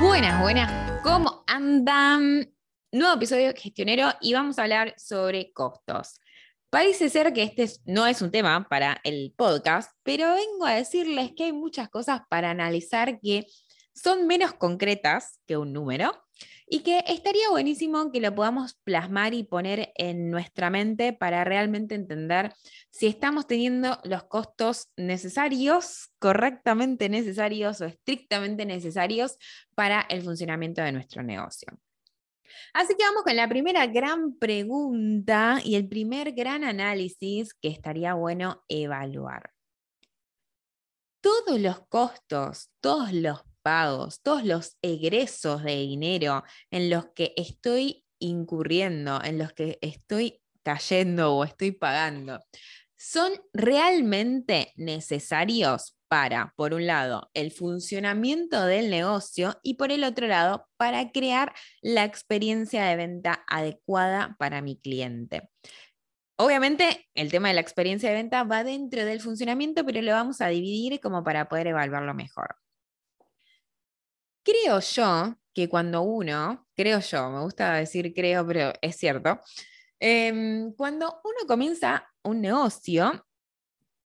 Buenas, buenas, ¿cómo andan? Nuevo episodio Gestionero y vamos a hablar sobre costos. Parece ser que este no es un tema para el podcast, pero vengo a decirles que hay muchas cosas para analizar que son menos concretas que un número y que estaría buenísimo que lo podamos plasmar y poner en nuestra mente para realmente entender si estamos teniendo los costos necesarios, correctamente necesarios o estrictamente necesarios para el funcionamiento de nuestro negocio. Así que vamos con la primera gran pregunta y el primer gran análisis que estaría bueno evaluar. Todos los costos, todos los pagos, todos los egresos de dinero en los que estoy incurriendo, en los que estoy cayendo o estoy pagando, son realmente necesarios para, por un lado, el funcionamiento del negocio y por el otro lado, para crear la experiencia de venta adecuada para mi cliente. Obviamente, el tema de la experiencia de venta va dentro del funcionamiento, pero lo vamos a dividir como para poder evaluarlo mejor. Creo yo que cuando uno, creo yo, me gusta decir creo, pero es cierto, em, cuando uno comienza un negocio,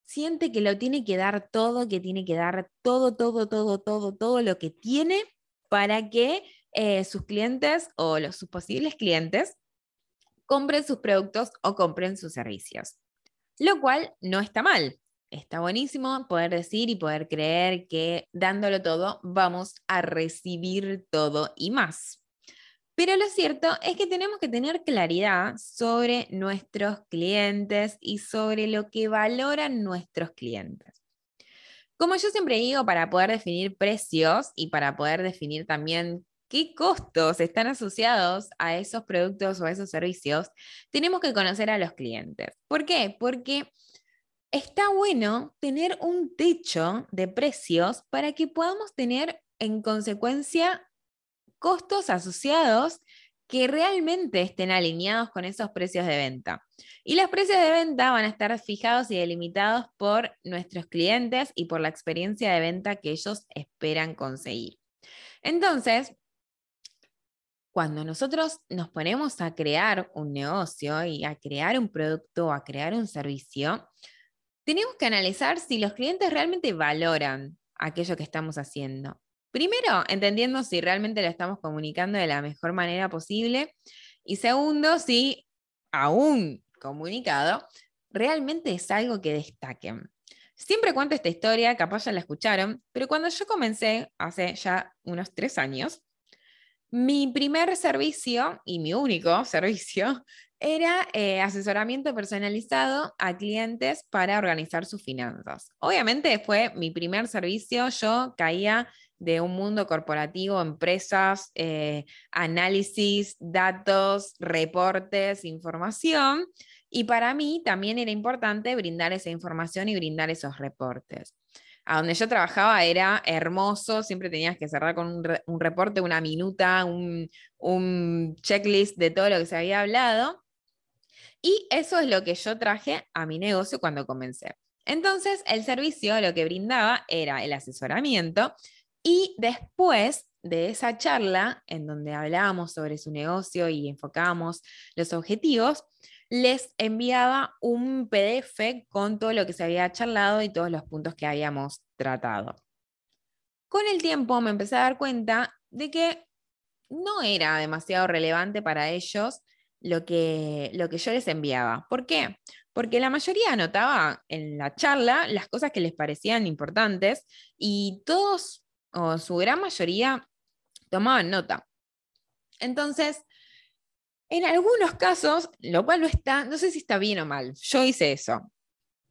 siente que lo tiene que dar todo, que tiene que dar todo, todo, todo, todo, todo lo que tiene para que eh, sus clientes o los, sus posibles clientes compren sus productos o compren sus servicios. Lo cual no está mal está buenísimo poder decir y poder creer que dándolo todo vamos a recibir todo y más. Pero lo cierto es que tenemos que tener claridad sobre nuestros clientes y sobre lo que valoran nuestros clientes. Como yo siempre digo, para poder definir precios y para poder definir también qué costos están asociados a esos productos o a esos servicios, tenemos que conocer a los clientes. ¿Por qué? Porque está bueno tener un techo de precios para que podamos tener en consecuencia costos asociados que realmente estén alineados con esos precios de venta. Y los precios de venta van a estar fijados y delimitados por nuestros clientes y por la experiencia de venta que ellos esperan conseguir. Entonces, cuando nosotros nos ponemos a crear un negocio y a crear un producto o a crear un servicio, tenemos que analizar si los clientes realmente valoran aquello que estamos haciendo. Primero, entendiendo si realmente lo estamos comunicando de la mejor manera posible. Y segundo, si aún comunicado, realmente es algo que destaquen. Siempre cuento esta historia, capaz ya la escucharon, pero cuando yo comencé hace ya unos tres años, mi primer servicio y mi único servicio era eh, asesoramiento personalizado a clientes para organizar sus finanzas. Obviamente fue mi primer servicio, yo caía de un mundo corporativo, empresas, eh, análisis, datos, reportes, información, y para mí también era importante brindar esa información y brindar esos reportes a donde yo trabajaba era hermoso, siempre tenías que cerrar con un, reporte, una minuta, un, un, checklist de todo lo que se había hablado. Y eso es lo que yo traje a mi negocio cuando comencé. Entonces, el servicio lo que brindaba era el asesoramiento y después de esa charla en donde hablábamos sobre su negocio y enfocábamos los objetivos, les enviaba un PDF con todo lo que se había charlado y todos los puntos que habíamos tratado. Con el tiempo me empecé a dar cuenta de que no era demasiado relevante para ellos lo que, lo que yo les enviaba. ¿Por qué? Porque la mayoría anotaba en la charla las cosas que les parecían importantes y todos, o su gran mayoría, tomaban nota. Entonces, en algunos casos, lo cual no está, no sé si está bien o mal, yo hice eso.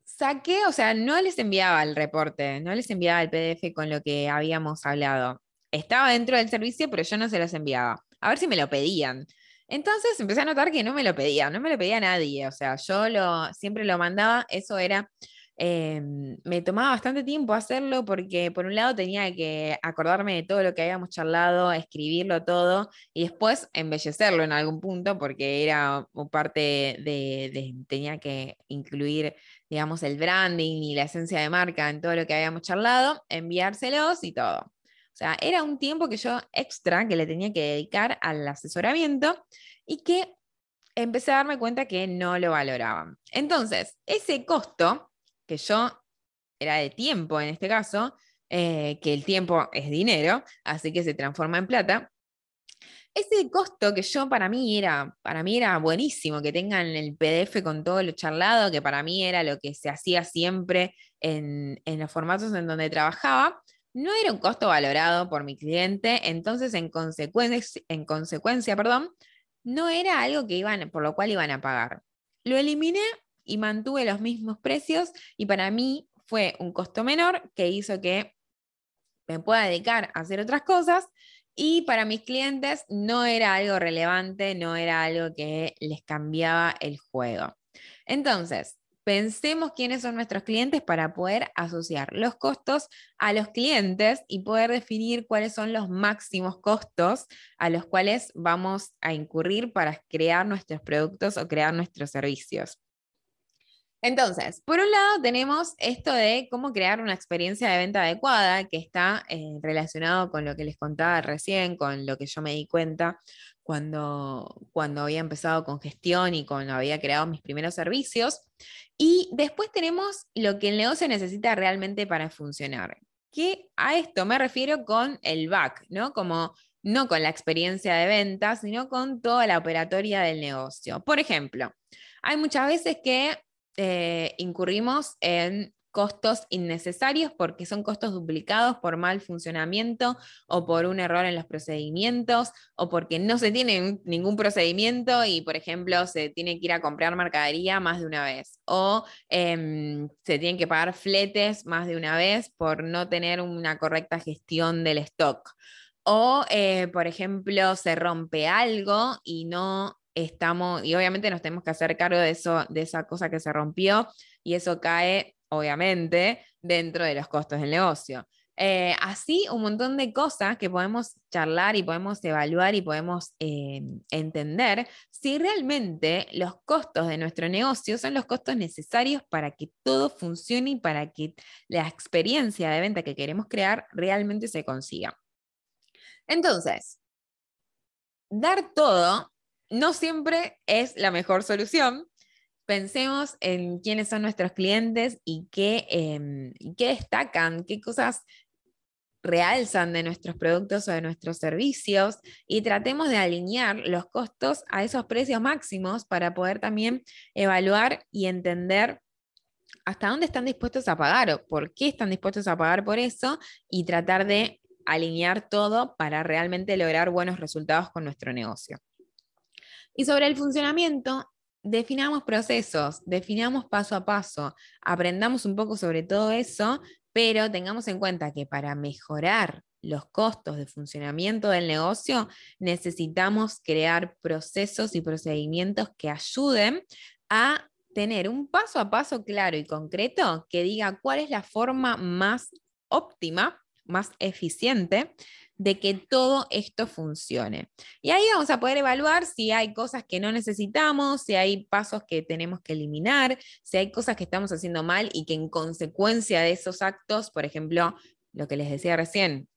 Saqué, o sea, no les enviaba el reporte, no les enviaba el PDF con lo que habíamos hablado. Estaba dentro del servicio, pero yo no se los enviaba. A ver si me lo pedían. Entonces empecé a notar que no me lo pedía, no me lo pedía nadie. O sea, yo lo, siempre lo mandaba, eso era Em, me tomaba bastante tiempo hacerlo porque por un lado tenía que acordarme de todo lo que habíamos charlado, escribirlo todo y después embellecerlo en algún punto porque era parte de, tenía que incluir, digamos, el branding y la esencia de marca en todo lo que habíamos charlado, enviárselos y todo. O sea, era un tiempo que yo extra que le tenía que dedicar al asesoramiento y que empecé a darme cuenta que no lo valoraban. Entonces, ese costo, que yo era de tiempo en este caso, eh, que el tiempo es dinero, así que se transforma en plata, ese costo que yo para mí era, para mí era buenísimo, que tengan el PDF con todo lo charlado, que para mí era lo que se hacía siempre en, en los formatos en donde trabajaba, no era un costo valorado por mi cliente, entonces en consecuencia, en consecuencia perdón, no era algo que iban, por lo cual iban a pagar. Lo eliminé y mantuve los mismos precios y para mí fue un costo menor que hizo que me pueda dedicar a hacer otras cosas y para mis clientes no era algo relevante, no era algo que les cambiaba el juego. Entonces, pensemos quiénes son nuestros clientes para poder asociar los costos a los clientes y poder definir cuáles son los máximos costos a los cuales vamos a incurrir para crear nuestros productos o crear nuestros servicios. Entonces, por un lado tenemos esto de cómo crear una experiencia de venta adecuada, que está eh, relacionado con lo que les contaba recién, con lo que yo me di cuenta cuando, cuando había empezado con gestión y cuando había creado mis primeros servicios. Y después tenemos lo que el negocio necesita realmente para funcionar. Que a esto me refiero con el back, ¿no? Como no con la experiencia de venta, sino con toda la operatoria del negocio. Por ejemplo, hay muchas veces que eh, incurrimos en costos innecesarios porque son costos duplicados por mal funcionamiento o por un error en los procedimientos o porque no se tiene ningún procedimiento y, por ejemplo, se tiene que ir a comprar mercadería más de una vez o em, se tienen que pagar fletes más de una vez por no tener una correcta gestión del stock. O, eh, por ejemplo, se rompe algo y no estamos, y obviamente nos tenemos que hacer cargo de, eso, de esa cosa que se rompió, y eso cae, obviamente, dentro de los costos del negocio. Eh, así, un montón de cosas que podemos charlar y podemos evaluar y podemos eh, entender si realmente los costos de nuestro negocio son los costos necesarios para que todo funcione y para que la experiencia de venta que queremos crear realmente se consiga. Entonces, dar todo no siempre es la mejor solución. Pensemos en quiénes son nuestros clientes y qué, em, qué destacan, qué cosas realzan de nuestros productos o de nuestros servicios y tratemos de alinear los costos a esos precios máximos para poder también evaluar y entender hasta dónde están dispuestos a pagar o por qué están dispuestos a pagar por eso y tratar de alinear todo para realmente lograr buenos resultados con nuestro negocio. Y sobre el funcionamiento, definamos procesos, definamos paso a paso, aprendamos un poco sobre todo eso, pero tengamos en cuenta que para mejorar los costos de funcionamiento del negocio, necesitamos crear procesos y procedimientos que ayuden a tener un paso a paso claro y concreto que diga cuál es la forma más óptima, más eficiente de que todo esto funcione. Y ahí vamos a poder evaluar si hay cosas que no necesitamos, si hay pasos que tenemos que eliminar, si hay cosas que estamos haciendo mal y que en consecuencia de esos actos, por ejemplo, lo que les decía recién,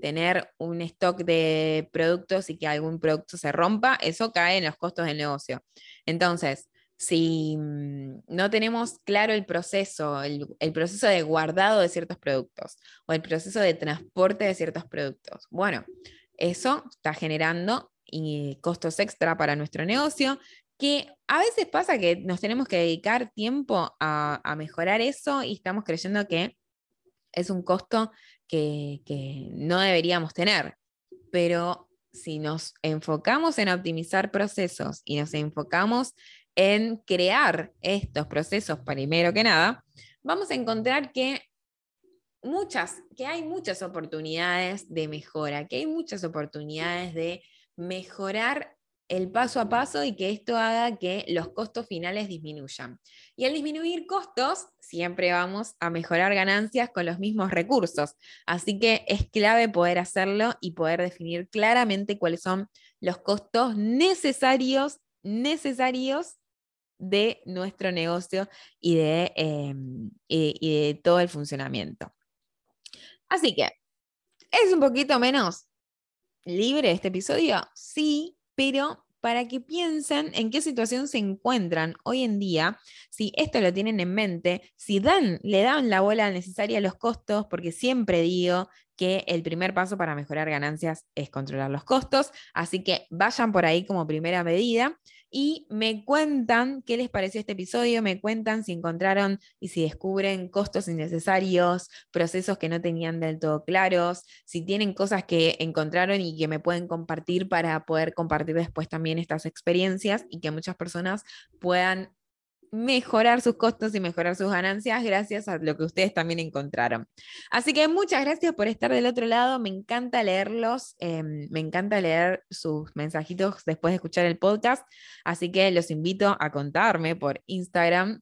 tener un stock de productos y que algún producto se rompa, eso cae en los costos del negocio. Entonces, si mm, no tenemos claro el proceso, el, proceso de guardado de ciertos productos o el proceso de transporte de ciertos productos. Bueno, eso está generando costos extra para nuestro negocio, que a veces pasa que nos tenemos que dedicar tiempo a, mejorar eso y estamos creyendo que es un costo que, que no deberíamos tener. Pero si nos enfocamos en optimizar procesos y nos enfocamos en crear estos procesos primero que nada, vamos a encontrar que muchas, que hay muchas oportunidades de mejora, que hay muchas oportunidades de mejorar el paso a paso y que esto haga que los costos finales disminuyan. Y al disminuir costos, siempre vamos a mejorar ganancias con los mismos recursos. Así que es clave poder hacerlo y poder definir claramente cuáles son los costos necesarios, necesarios de nuestro negocio y de, em, y, de todo el funcionamiento. Así que ¿Es un poquito menos libre este episodio? Sí, pero para que piensen en qué situación se encuentran hoy en día, si esto lo tienen en mente, si dan, le dan la bola necesaria a los costos, porque siempre digo que el primer paso para mejorar ganancias es controlar los costos, así que vayan por ahí como primera medida y me cuentan qué les pareció este episodio, me cuentan si encontraron y si descubren costos innecesarios, procesos que no tenían del todo claros, si tienen cosas que encontraron y que me pueden compartir para poder compartir después también estas experiencias y que muchas personas puedan mejorar sus costos y mejorar sus ganancias gracias a lo que ustedes también encontraron. Así que muchas gracias por estar del otro lado. Me encanta leerlos, em, me encanta leer sus mensajitos después de escuchar el podcast. Así que los invito a contarme por Instagram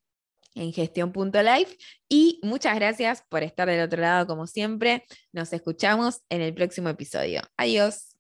en gestión.life y muchas gracias por estar del otro lado como siempre. Nos escuchamos en el próximo episodio. Adiós.